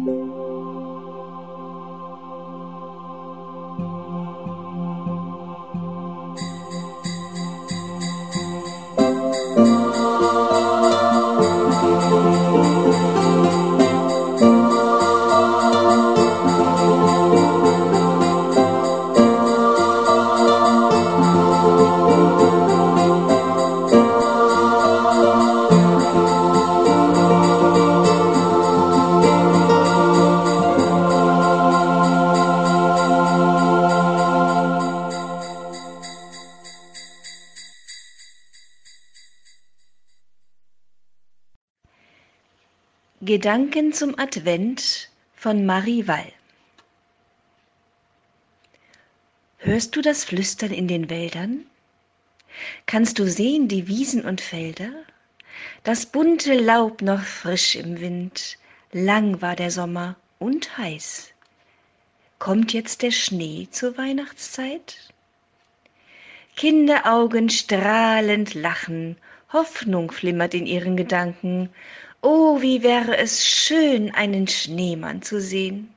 Música Gedanken zum Advent von Marie Wall. Hörst du das Flüstern in den Wäldern? Kannst du sehen die Wiesen und Felder? Das bunte Laub noch frisch im Wind, lang war der Sommer und heiß. Kommt jetzt der Schnee zur Weihnachtszeit? Kinderaugen strahlend lachen, Hoffnung flimmert in ihren Gedanken Oh, wie wäre es schön, einen Schneemann zu sehen.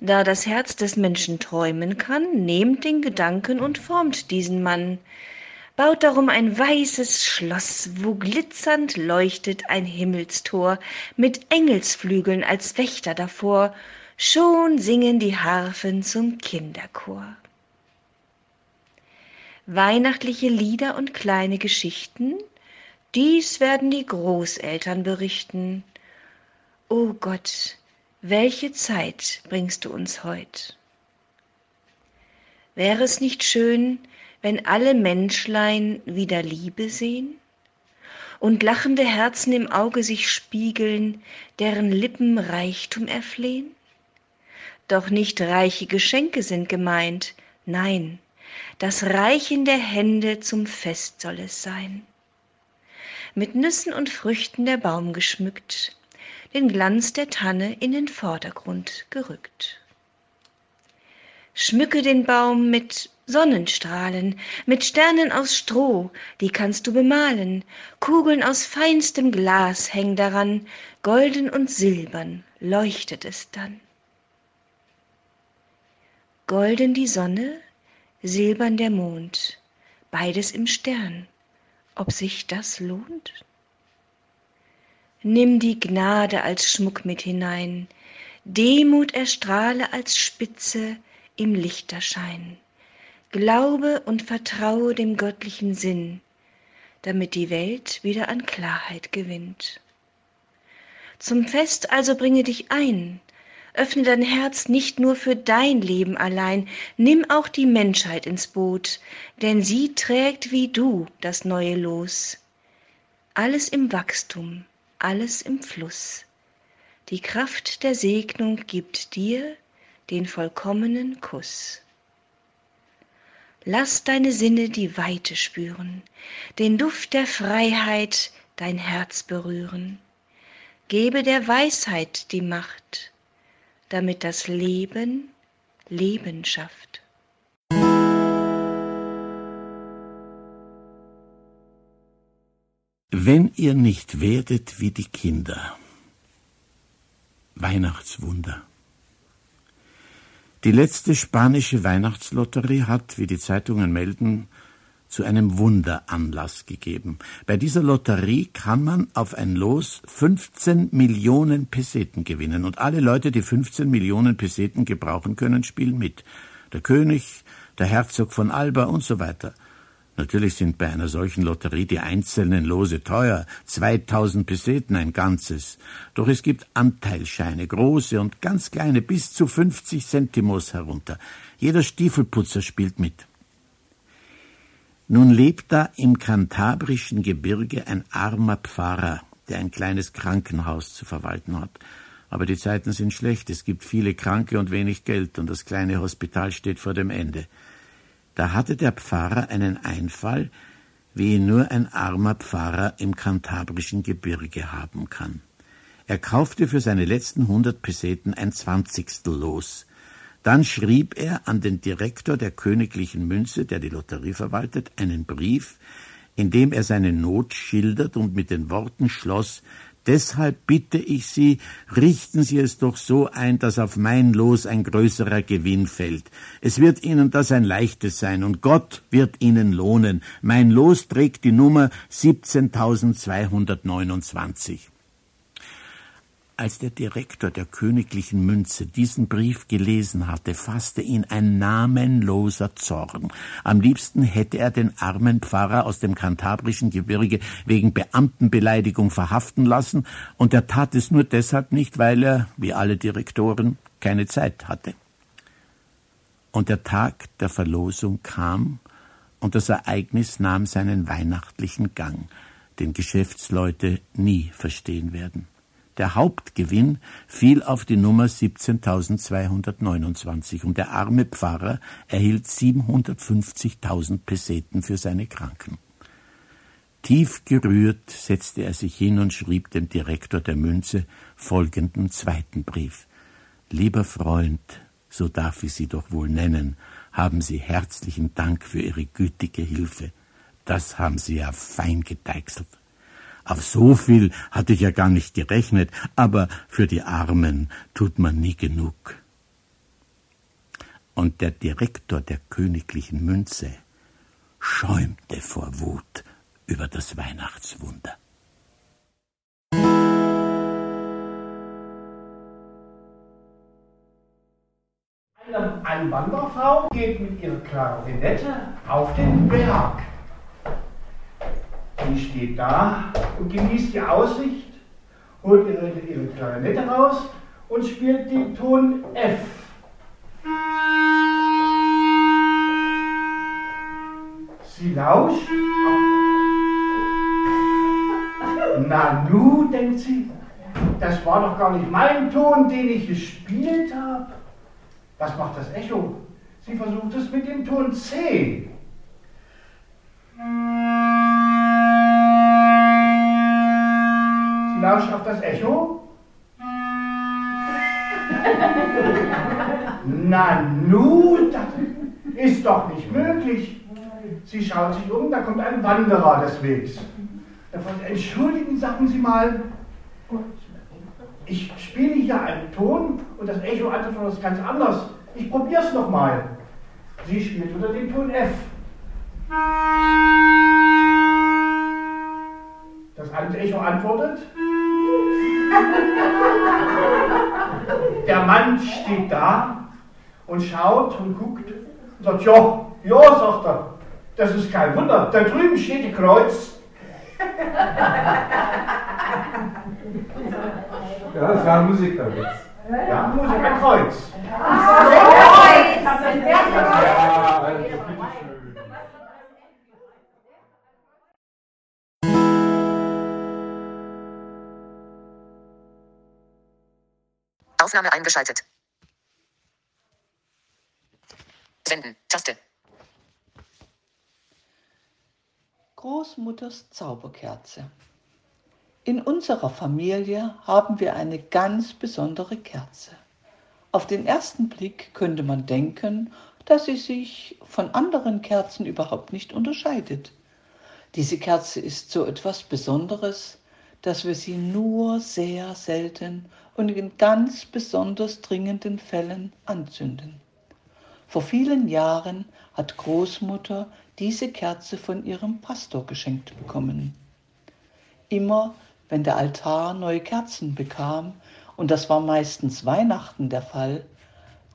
Da das Herz des Menschen träumen kann, nehmt den Gedanken und formt diesen Mann. Baut darum ein weißes Schloss, wo glitzernd leuchtet ein Himmelstor, mit Engelsflügeln als Wächter davor, schon singen die Harfen zum Kinderchor. Weihnachtliche Lieder und kleine Geschichten dies werden die Großeltern berichten. O Gott, welche Zeit bringst du uns heut? Wäre es nicht schön, wenn alle Menschlein wieder Liebe sehen und lachende Herzen im Auge sich spiegeln, deren Lippen Reichtum erflehen? Doch nicht reiche Geschenke sind gemeint, nein, das Reichen der Hände zum Fest soll es sein mit Nüssen und Früchten der Baum geschmückt, den Glanz der Tanne in den Vordergrund gerückt. Schmücke den Baum mit Sonnenstrahlen, mit Sternen aus Stroh, die kannst du bemalen, Kugeln aus feinstem Glas häng daran, golden und silbern leuchtet es dann. Golden die Sonne, silbern der Mond, beides im Stern, ob sich das lohnt? Nimm die Gnade als Schmuck mit hinein, Demut erstrahle als Spitze im Lichterschein. Glaube und vertraue dem göttlichen Sinn, damit die Welt wieder an Klarheit gewinnt. Zum Fest also bringe dich ein, Öffne dein Herz nicht nur für dein Leben allein, nimm auch die Menschheit ins Boot, denn sie trägt wie du das neue Los. Alles im Wachstum, alles im Fluss. Die Kraft der Segnung gibt dir den vollkommenen Kuss. Lass deine Sinne die Weite spüren, den Duft der Freiheit dein Herz berühren. Gebe der Weisheit die Macht, damit das Leben Leben schafft. Wenn ihr nicht werdet wie die Kinder. Weihnachtswunder. Die letzte spanische Weihnachtslotterie hat, wie die Zeitungen melden, zu einem Wunder Anlass gegeben. Bei dieser Lotterie kann man auf ein Los 15 Millionen Peseten gewinnen und alle Leute, die 15 Millionen Peseten gebrauchen können, spielen mit. Der König, der Herzog von Alba und so weiter. Natürlich sind bei einer solchen Lotterie die einzelnen Lose teuer, 2000 Peseten ein ganzes. Doch es gibt Anteilscheine, große und ganz kleine, bis zu 50 Centimos herunter. Jeder Stiefelputzer spielt mit. Nun lebt da im kantabrischen Gebirge ein armer Pfarrer, der ein kleines Krankenhaus zu verwalten hat. Aber die Zeiten sind schlecht, es gibt viele Kranke und wenig Geld, und das kleine Hospital steht vor dem Ende. Da hatte der Pfarrer einen Einfall, wie ihn nur ein armer Pfarrer im kantabrischen Gebirge haben kann. Er kaufte für seine letzten hundert Peseten ein Zwanzigstel los, dann schrieb er an den Direktor der königlichen Münze, der die Lotterie verwaltet, einen Brief, in dem er seine Not schildert und mit den Worten schloss Deshalb bitte ich Sie, richten Sie es doch so ein, dass auf mein Los ein größerer Gewinn fällt. Es wird Ihnen das ein leichtes sein und Gott wird Ihnen lohnen. Mein Los trägt die Nummer 17229. Als der Direktor der königlichen Münze diesen Brief gelesen hatte, fasste ihn ein namenloser Zorn. Am liebsten hätte er den armen Pfarrer aus dem kantabrischen Gebirge wegen Beamtenbeleidigung verhaften lassen, und er tat es nur deshalb nicht, weil er, wie alle Direktoren, keine Zeit hatte. Und der Tag der Verlosung kam, und das Ereignis nahm seinen weihnachtlichen Gang, den Geschäftsleute nie verstehen werden. Der Hauptgewinn fiel auf die Nummer 17.229 und der arme Pfarrer erhielt 750.000 Peseten für seine Kranken. Tief gerührt setzte er sich hin und schrieb dem Direktor der Münze folgenden zweiten Brief. Lieber Freund, so darf ich Sie doch wohl nennen, haben Sie herzlichen Dank für Ihre gütige Hilfe. Das haben Sie ja fein gedeichselt. Auf so viel hatte ich ja gar nicht gerechnet, aber für die Armen tut man nie genug. Und der Direktor der königlichen Münze schäumte vor Wut über das Weihnachtswunder. Eine Wanderfrau geht mit ihrer Klarinette auf den Berg. Die steht da und genießt die Aussicht, holt ihre, ihre Klarinette raus und spielt den Ton F. Sie lauscht. Na nu, denkt sie, das war doch gar nicht mein Ton, den ich gespielt habe. Was macht das Echo? Sie versucht es mit dem Ton C. lauscht auf das Echo. Na nu, das ist doch nicht möglich. Sie schaut sich um, da kommt ein Wanderer des Wegs. Davon, entschuldigen, sagen Sie mal, ich spiele hier einen Ton und das Echo antwortet das ganz anders. Ich probiere es nochmal. Sie spielt unter dem Ton F. Das Echo antwortet. Der Mann steht da und schaut und guckt und sagt, ja, ja, sagt er, das ist kein Wunder, da drüben steht die Kreuz. Ja, das war ein Musikerwitz. Ja, Musiker Kreuz. Ja, also, Aufnahme eingeschaltet. Senden. Taste. Großmutters Zauberkerze. In unserer Familie haben wir eine ganz besondere Kerze. Auf den ersten Blick könnte man denken, dass sie sich von anderen Kerzen überhaupt nicht unterscheidet. Diese Kerze ist so etwas Besonderes, dass wir sie nur sehr selten und in ganz besonders dringenden Fällen anzünden. Vor vielen Jahren hat Großmutter diese Kerze von ihrem Pastor geschenkt bekommen. Immer wenn der Altar neue Kerzen bekam, und das war meistens Weihnachten der Fall,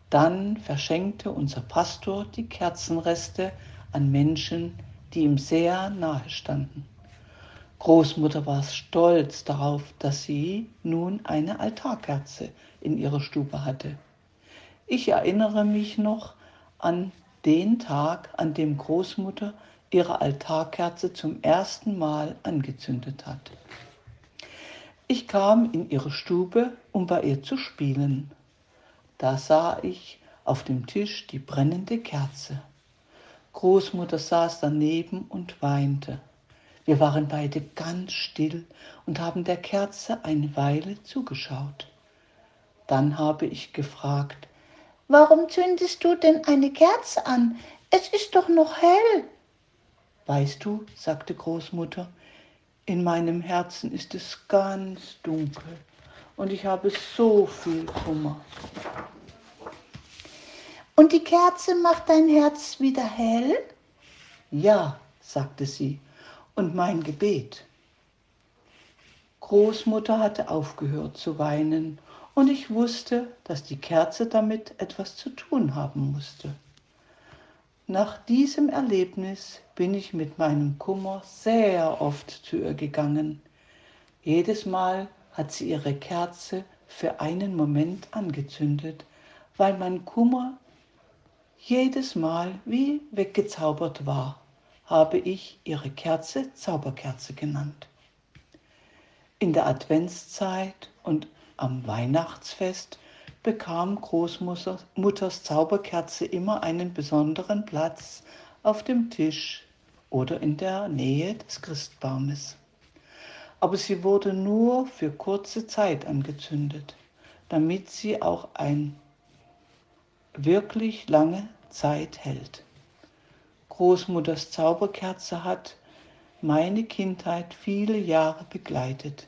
dann verschenkte unser Pastor die Kerzenreste an Menschen, die ihm sehr nahe standen. Großmutter war stolz darauf, dass sie nun eine Altarkerze in ihrer Stube hatte. Ich erinnere mich noch an den Tag, an dem Großmutter ihre Altarkerze zum ersten Mal angezündet hat. Ich kam in ihre Stube, um bei ihr zu spielen. Da sah ich auf dem Tisch die brennende Kerze. Großmutter saß daneben und weinte. Wir waren beide ganz still und haben der Kerze eine Weile zugeschaut. Dann habe ich gefragt, Warum zündest du denn eine Kerze an? Es ist doch noch hell. Weißt du, sagte Großmutter, In meinem Herzen ist es ganz dunkel und ich habe so viel Kummer. Und die Kerze macht dein Herz wieder hell? Ja, sagte sie, und mein Gebet. Großmutter hatte aufgehört zu weinen, und ich wusste, dass die Kerze damit etwas zu tun haben musste. Nach diesem Erlebnis bin ich mit meinem Kummer sehr oft zu ihr gegangen. Jedes Mal hat sie ihre Kerze für einen Moment angezündet, weil mein Kummer jedes Mal wie weggezaubert war, habe ich ihre Kerze Zauberkerze genannt. In der Adventszeit und am Weihnachtsfest bekam Großmutters Zauberkerze immer einen besonderen Platz auf dem Tisch oder in der Nähe des Christbaumes. Aber sie wurde nur für kurze Zeit angezündet, damit sie auch ein wirklich lange Zeit hält. Großmutters Zauberkerze hat meine Kindheit viele Jahre begleitet.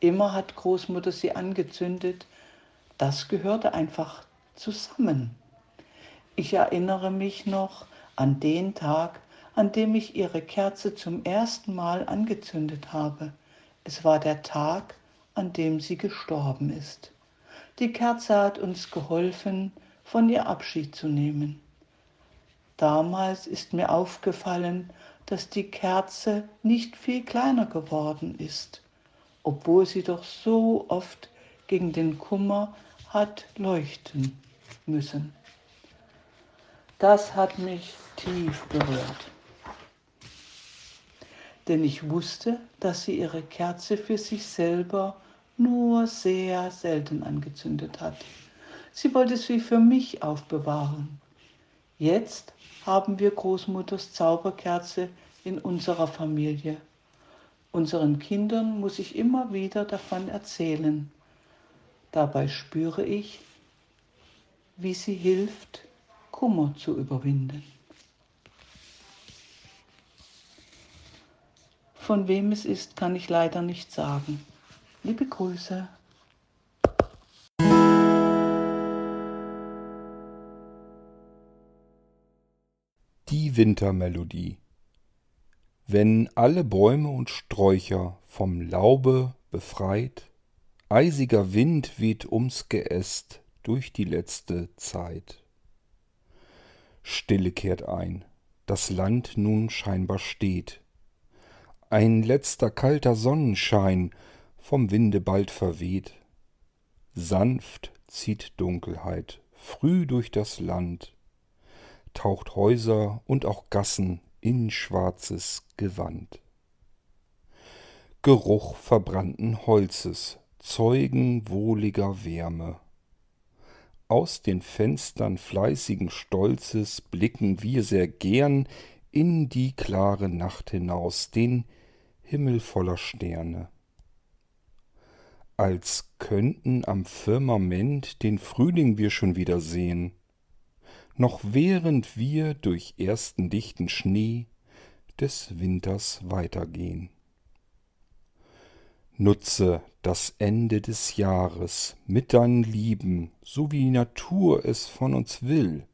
Immer hat Großmutter sie angezündet, das gehörte einfach zusammen. Ich erinnere mich noch an den Tag, an dem ich ihre Kerze zum ersten Mal angezündet habe. Es war der Tag, an dem sie gestorben ist. Die Kerze hat uns geholfen, von ihr Abschied zu nehmen. Damals ist mir aufgefallen, dass die Kerze nicht viel kleiner geworden ist, obwohl sie doch so oft gegen den Kummer hat leuchten müssen. Das hat mich tief berührt. Denn ich wusste, dass sie ihre Kerze für sich selber nur sehr selten angezündet hat. Sie wollte sie für mich aufbewahren. Jetzt haben wir Großmutters Zauberkerze in unserer Familie. Unseren Kindern muss ich immer wieder davon erzählen. Dabei spüre ich, wie sie hilft, Kummer zu überwinden. Von wem es ist, kann ich leider nicht sagen. Liebe Grüße. Wintermelodie. Wenn alle Bäume und Sträucher vom Laube befreit Eisiger Wind weht ums Geäst durch die letzte Zeit. Stille kehrt ein, das Land nun scheinbar steht. Ein letzter kalter Sonnenschein vom Winde bald verweht. Sanft zieht Dunkelheit früh durch das Land, taucht Häuser und auch Gassen in schwarzes Gewand. Geruch verbrannten Holzes Zeugen wohliger Wärme. Aus den Fenstern fleißigen Stolzes blicken wir sehr gern in die klare Nacht hinaus, den Himmel voller Sterne. Als könnten am Firmament den Frühling wir schon wieder sehen, noch während wir durch ersten dichten Schnee des Winters weitergehen. Nutze das Ende des Jahres mit deinen Lieben, so wie die Natur es von uns will.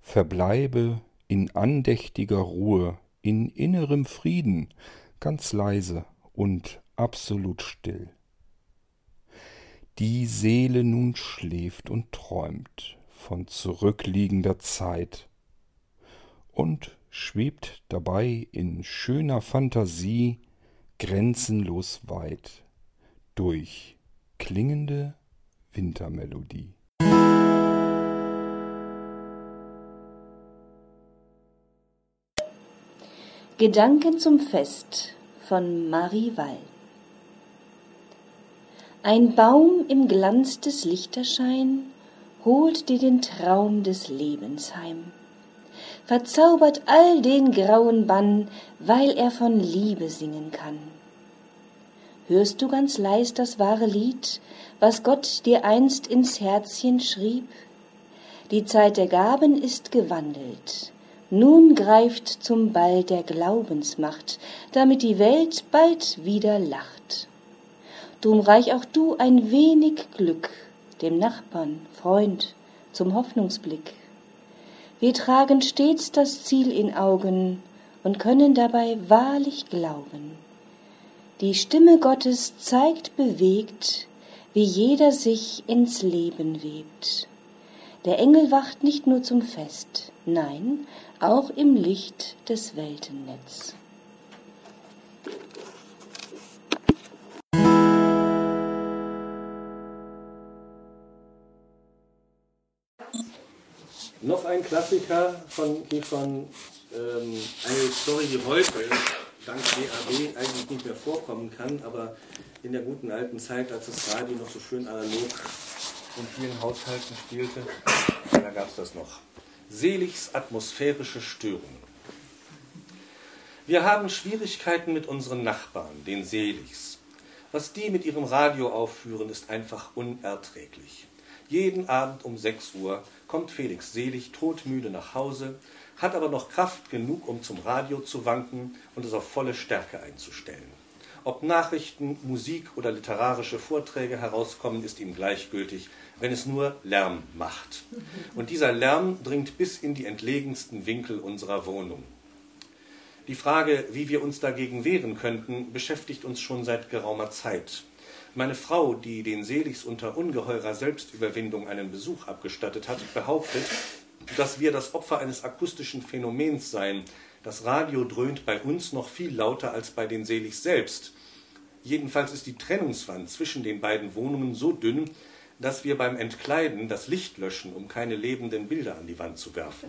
Verbleibe in andächtiger Ruhe, in innerem Frieden, ganz leise und absolut still. Die Seele nun schläft und träumt von zurückliegender Zeit und schwebt dabei in schöner Fantasie grenzenlos weit durch klingende Wintermelodie. Gedanken zum Fest von Marie Wall Ein Baum im Glanz des Lichterschein holt dir den Traum des Lebens heim verzaubert all den grauen Bann, weil er von Liebe singen kann. Hörst du ganz leis das wahre Lied, was Gott dir einst ins Herzchen schrieb? Die Zeit der Gaben ist gewandelt, Nun greift zum Ball der Glaubensmacht, damit die Welt bald wieder lacht. Drum reich auch du ein wenig Glück dem Nachbarn, Freund, zum Hoffnungsblick. Wir tragen stets das Ziel in Augen und können dabei wahrlich glauben. Die Stimme Gottes zeigt bewegt, wie jeder sich ins Leben webt. Der Engel wacht nicht nur zum Fest, nein, auch im Licht des Weltennetz. Noch ein Klassiker von Kiefern, ähm, eine Story, die heute dank DAB eigentlich nicht mehr vorkommen kann, aber in der guten alten Zeit, als das Radio noch so schön analog in vielen Haushalten spielte, da gab es das noch. Seligs atmosphärische Störungen. Wir haben Schwierigkeiten mit unseren Nachbarn, den Seligs. Was die mit ihrem Radio aufführen, ist einfach unerträglich. Jeden Abend um 6 Uhr kommt Felix Selig todmüde nach Hause, hat aber noch Kraft genug, um zum Radio zu wanken und es auf volle Stärke einzustellen. Ob Nachrichten, Musik oder literarische Vorträge herauskommen, ist ihm gleichgültig, wenn es nur Lärm macht. Und dieser Lärm dringt bis in die entlegensten Winkel unserer Wohnung. Die Frage, wie wir uns dagegen wehren könnten, beschäftigt uns schon seit geraumer Zeit. Meine Frau, die den Seligs unter ungeheurer Selbstüberwindung einen Besuch abgestattet hat, behauptet, dass wir das Opfer eines akustischen Phänomens seien. Das Radio dröhnt bei uns noch viel lauter als bei den Seligs selbst. Jedenfalls ist die Trennungswand zwischen den beiden Wohnungen so dünn, dass wir beim Entkleiden das Licht löschen, um keine lebenden Bilder an die Wand zu werfen.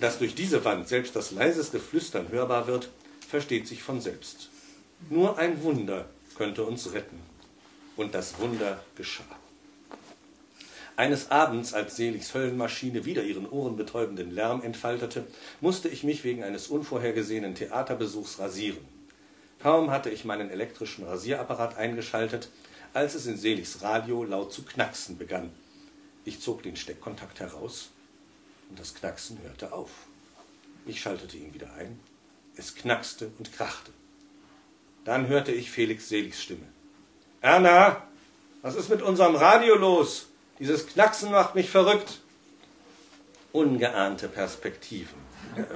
Dass durch diese Wand selbst das leiseste Flüstern hörbar wird, versteht sich von selbst. Nur ein Wunder könnte uns retten. Und das Wunder geschah. Eines Abends, als Seligs Höllenmaschine wieder ihren ohrenbetäubenden Lärm entfaltete, musste ich mich wegen eines unvorhergesehenen Theaterbesuchs rasieren. Kaum hatte ich meinen elektrischen Rasierapparat eingeschaltet, als es in Seligs Radio laut zu knacksen begann. Ich zog den Steckkontakt heraus und das Knacksen hörte auf. Ich schaltete ihn wieder ein. Es knackste und krachte. Dann hörte ich Felix Seligs Stimme. Erna, was ist mit unserem Radio los? Dieses Knacksen macht mich verrückt. Ungeahnte Perspektiven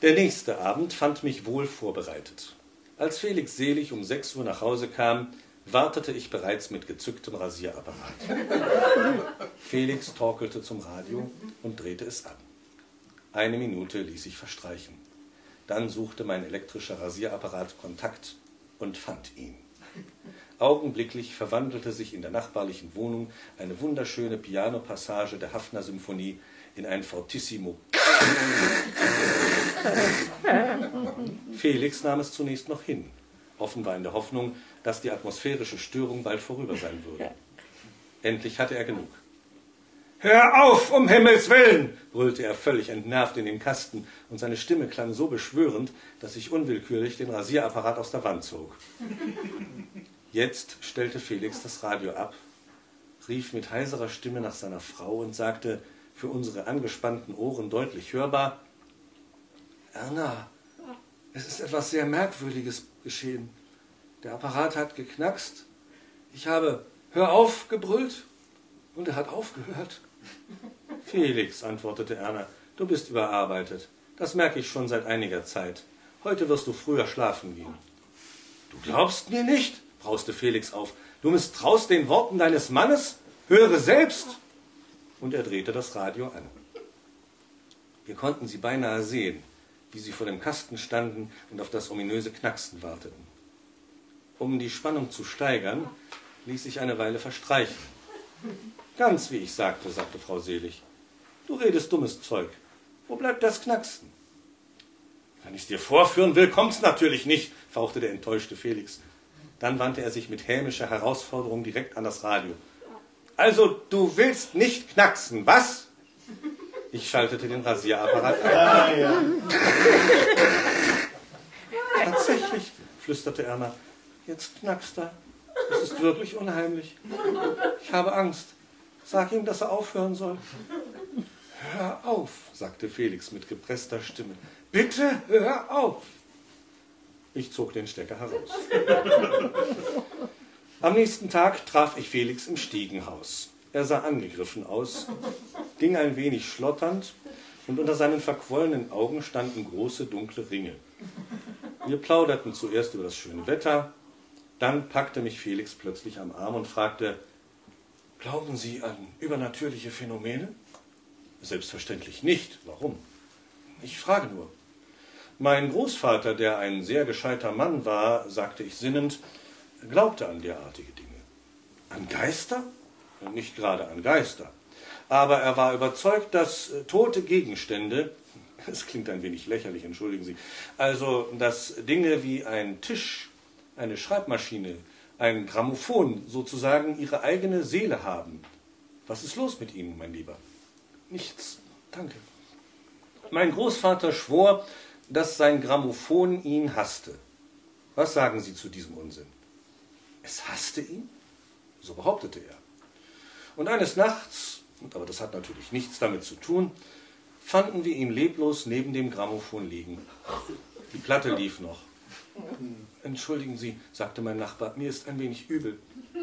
Der nächste Abend fand mich wohl vorbereitet. Als Felix Selig um 6 Uhr nach Hause kam, wartete ich bereits mit gezücktem Rasierapparat. Felix torkelte zum Radio und drehte es an. Eine Minute ließ ich verstreichen. Dann suchte mein elektrischer Rasierapparat Kontakt und fand ihn. Augenblicklich verwandelte sich in der nachbarlichen Wohnung eine wunderschöne Pianopassage der Hafner-Symphonie in ein Fortissimo. Felix nahm es zunächst noch hin, offenbar in der Hoffnung, dass die atmosphärische Störung bald vorüber sein würde. Endlich hatte er genug. Hör auf, um Himmels willen! brüllte er völlig entnervt in den Kasten, und seine Stimme klang so beschwörend, dass ich unwillkürlich den Rasierapparat aus der Wand zog. Jetzt stellte Felix das Radio ab, rief mit heiserer Stimme nach seiner Frau und sagte, für unsere angespannten Ohren deutlich hörbar, Erna, es ist etwas sehr Merkwürdiges geschehen. Der Apparat hat geknackst. Ich habe Hör auf gebrüllt und er hat aufgehört. Felix, antwortete Erna, du bist überarbeitet. Das merke ich schon seit einiger Zeit. Heute wirst du früher schlafen gehen. Du glaubst mir nicht? brauste Felix auf. Du misstraust den Worten deines Mannes? Höre selbst! Und er drehte das Radio an. Wir konnten sie beinahe sehen, wie sie vor dem Kasten standen und auf das ominöse Knacksen warteten. Um die Spannung zu steigern, ließ ich eine Weile verstreichen. Ganz wie ich sagte, sagte Frau Selig. Du redest dummes Zeug. Wo bleibt das Knacksen? Wenn ich es dir vorführen will, kommt's natürlich nicht, fauchte der enttäuschte Felix. Dann wandte er sich mit hämischer Herausforderung direkt an das Radio. Also, du willst nicht knacksen, was? Ich schaltete den Rasierapparat ein. Ja, ja. Tatsächlich, flüsterte Erna. Jetzt knackst er. Es ist wirklich unheimlich. Ich habe Angst. Sag ihm, dass er aufhören soll. Hör auf, sagte Felix mit gepresster Stimme. Bitte hör auf. Ich zog den Stecker heraus. Am nächsten Tag traf ich Felix im Stiegenhaus. Er sah angegriffen aus, ging ein wenig schlotternd und unter seinen verquollenen Augen standen große dunkle Ringe. Wir plauderten zuerst über das schöne Wetter, dann packte mich Felix plötzlich am Arm und fragte, Glauben Sie an übernatürliche Phänomene? Selbstverständlich nicht. Warum? Ich frage nur. Mein Großvater, der ein sehr gescheiter Mann war, sagte ich sinnend, glaubte an derartige Dinge. An Geister? Nicht gerade an Geister. Aber er war überzeugt, dass äh, tote Gegenstände, es klingt ein wenig lächerlich, entschuldigen Sie, also dass Dinge wie ein Tisch, eine Schreibmaschine, ein Grammophon sozusagen ihre eigene Seele haben. Was ist los mit Ihnen, mein Lieber? Nichts, danke. Mein Großvater schwor, dass sein Grammophon ihn hasste. Was sagen Sie zu diesem Unsinn? Es hasste ihn? So behauptete er. Und eines Nachts, aber das hat natürlich nichts damit zu tun, fanden wir ihn leblos neben dem Grammophon liegen. Die Platte lief noch. Entschuldigen Sie, sagte mein Nachbar, mir ist ein wenig übel.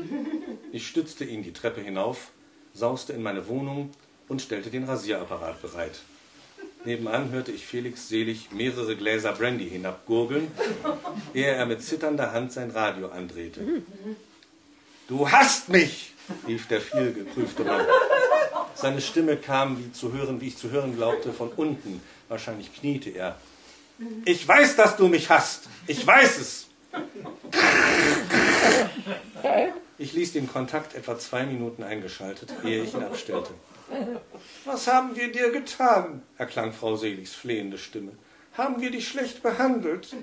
Ich stützte ihn die Treppe hinauf, sauste in meine Wohnung und stellte den Rasierapparat bereit. Nebenan hörte ich Felix selig mehrere Gläser Brandy hinabgurgeln, ehe er mit zitternder Hand sein Radio andrehte. Du hast mich! rief der vielgeprüfte Mann. Seine Stimme kam, wie zu hören, wie ich zu hören glaubte, von unten. Wahrscheinlich kniete er. Ich weiß, dass du mich hast. Ich weiß es. Ich ließ den Kontakt etwa zwei Minuten eingeschaltet, ehe ich ihn abstellte. Was haben wir dir getan? erklang Frau Seligs flehende Stimme. Haben wir dich schlecht behandelt?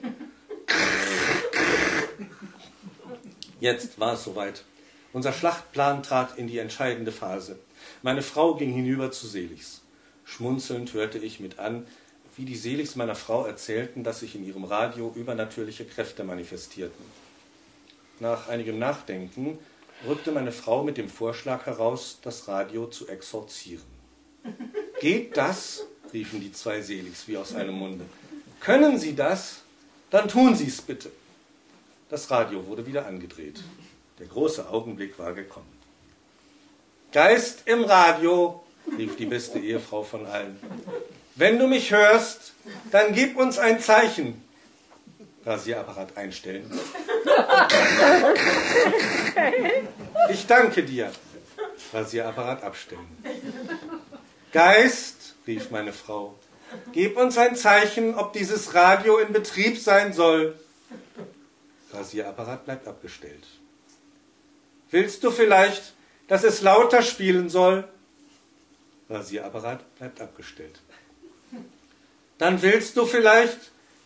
Jetzt war es soweit. Unser Schlachtplan trat in die entscheidende Phase. Meine Frau ging hinüber zu Seligs. Schmunzelnd hörte ich mit an, wie die Seligs meiner Frau erzählten, dass sich in ihrem Radio übernatürliche Kräfte manifestierten. Nach einigem Nachdenken rückte meine Frau mit dem Vorschlag heraus, das Radio zu exorzieren. Geht das? riefen die zwei Seligs wie aus einem Munde. Können Sie das? Dann tun Sie es bitte. Das Radio wurde wieder angedreht. Der große Augenblick war gekommen. Geist im Radio, rief die beste Ehefrau von allen. Wenn du mich hörst, dann gib uns ein Zeichen. Rasierapparat einstellen. Ich danke dir. Rasierapparat abstellen. Geist, rief meine Frau, gib uns ein Zeichen, ob dieses Radio in Betrieb sein soll. Rasierapparat bleibt abgestellt. Willst du vielleicht, dass es lauter spielen soll? Rasierapparat bleibt abgestellt. Dann willst du vielleicht,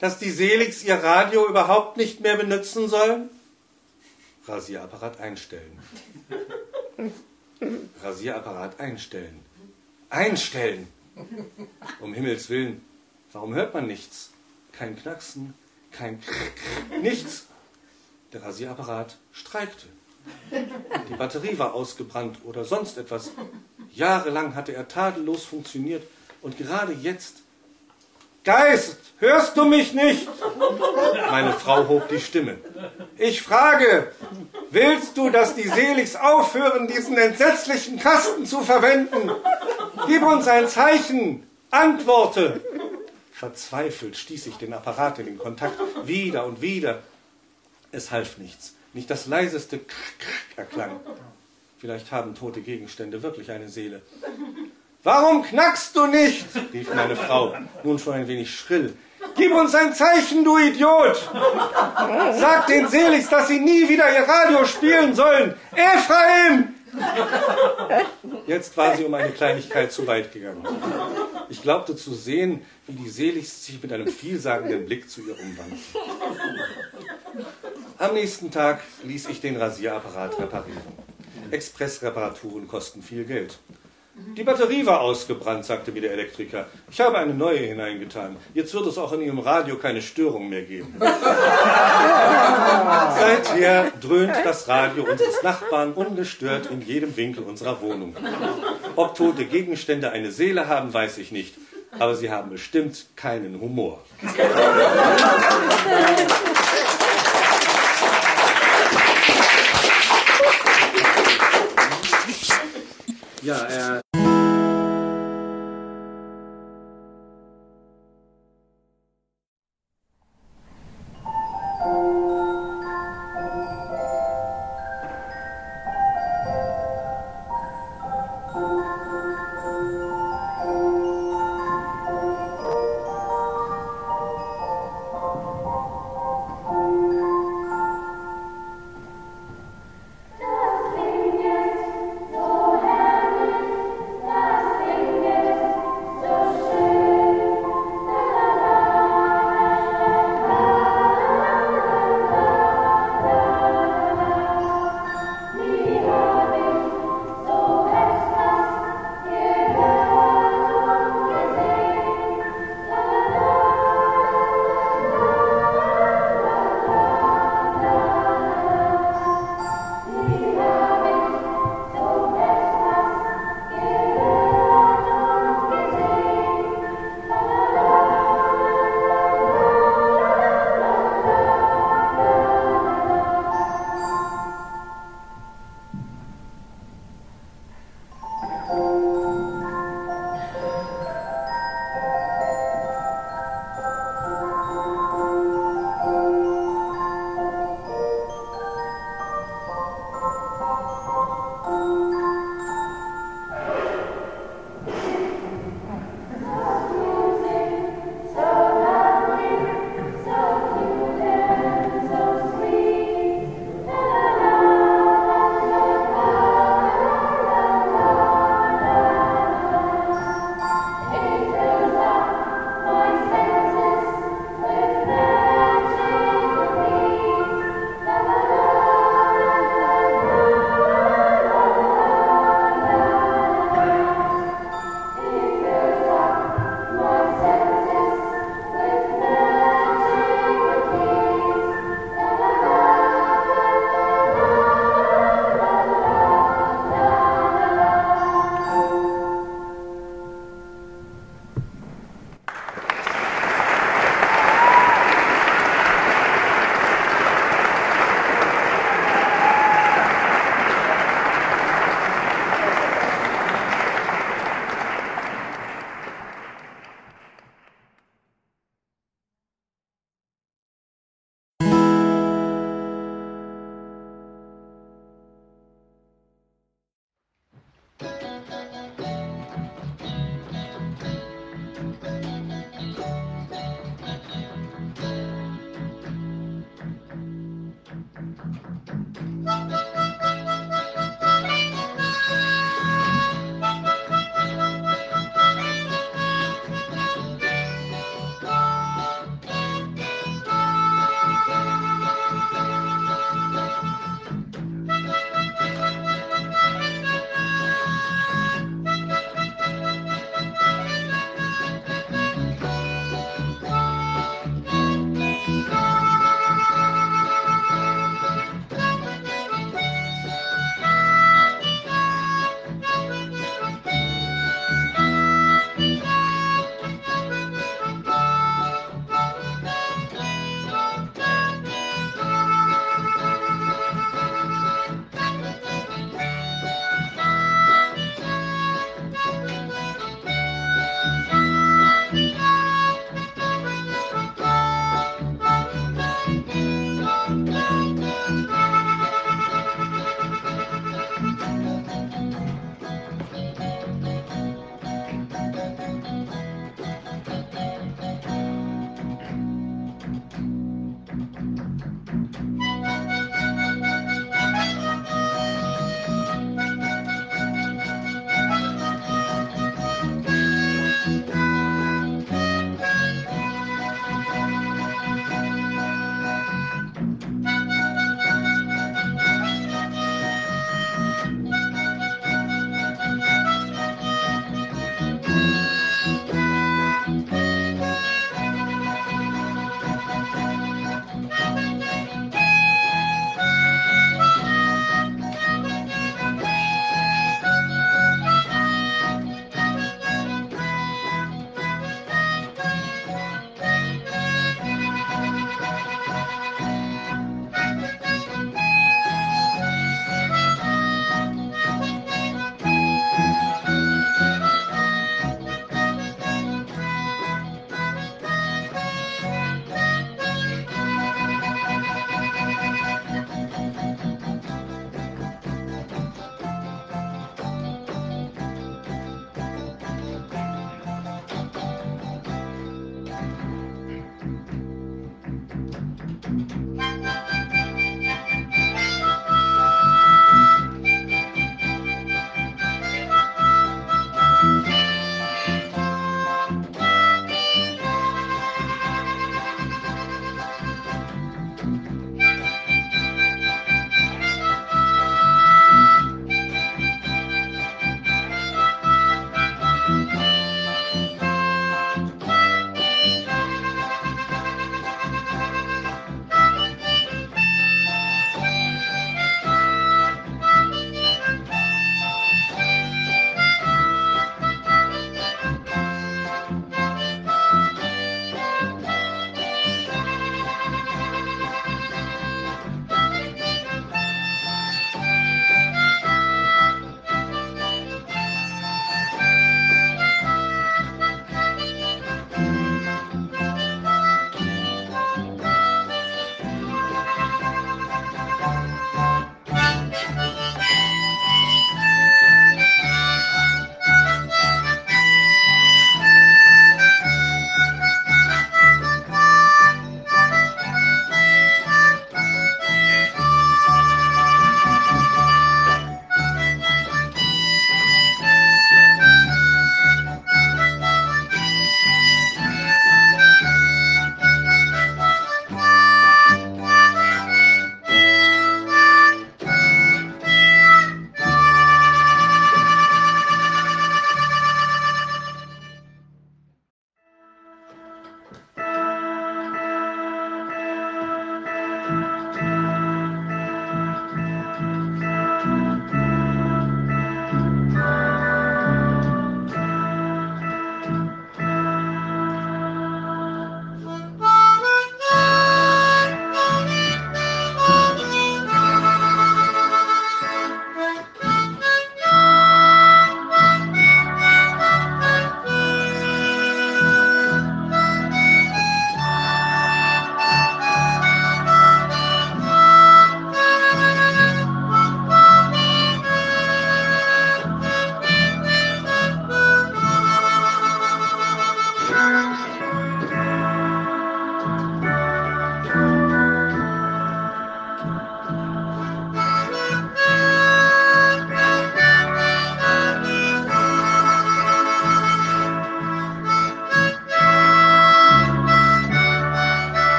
dass die Seligs ihr Radio überhaupt nicht mehr benutzen sollen? Rasierapparat einstellen. Rasierapparat einstellen. Einstellen! Um Himmels Willen, warum hört man nichts? Kein Knacksen, kein Krrr, nichts. Der Rasierapparat streikte. Die Batterie war ausgebrannt oder sonst etwas. Jahrelang hatte er tadellos funktioniert und gerade jetzt. Geist, hörst du mich nicht? Meine Frau hob die Stimme. Ich frage, willst du, dass die Seligs aufhören, diesen entsetzlichen Kasten zu verwenden? Gib uns ein Zeichen, antworte. Verzweifelt stieß ich den Apparat in den Kontakt wieder und wieder. Es half nichts. Nicht das leiseste Krrk erklang. Vielleicht haben tote Gegenstände wirklich eine Seele. Warum knackst du nicht? rief meine Frau, nun schon ein wenig schrill. Gib uns ein Zeichen, du Idiot! Sag den Seligs, dass sie nie wieder ihr Radio spielen sollen! Ephraim! Jetzt war sie um eine Kleinigkeit zu weit gegangen. Ich glaubte zu sehen, wie die Seligs sich mit einem vielsagenden Blick zu ihr umwandten. Am nächsten Tag ließ ich den Rasierapparat reparieren. Expressreparaturen kosten viel Geld. Die Batterie war ausgebrannt, sagte mir der Elektriker. Ich habe eine neue hineingetan. Jetzt wird es auch in Ihrem Radio keine Störung mehr geben. Seither dröhnt das Radio unseres Nachbarn ungestört in jedem Winkel unserer Wohnung. Ob tote Gegenstände eine Seele haben, weiß ich nicht. Aber sie haben bestimmt keinen Humor. Ja, er.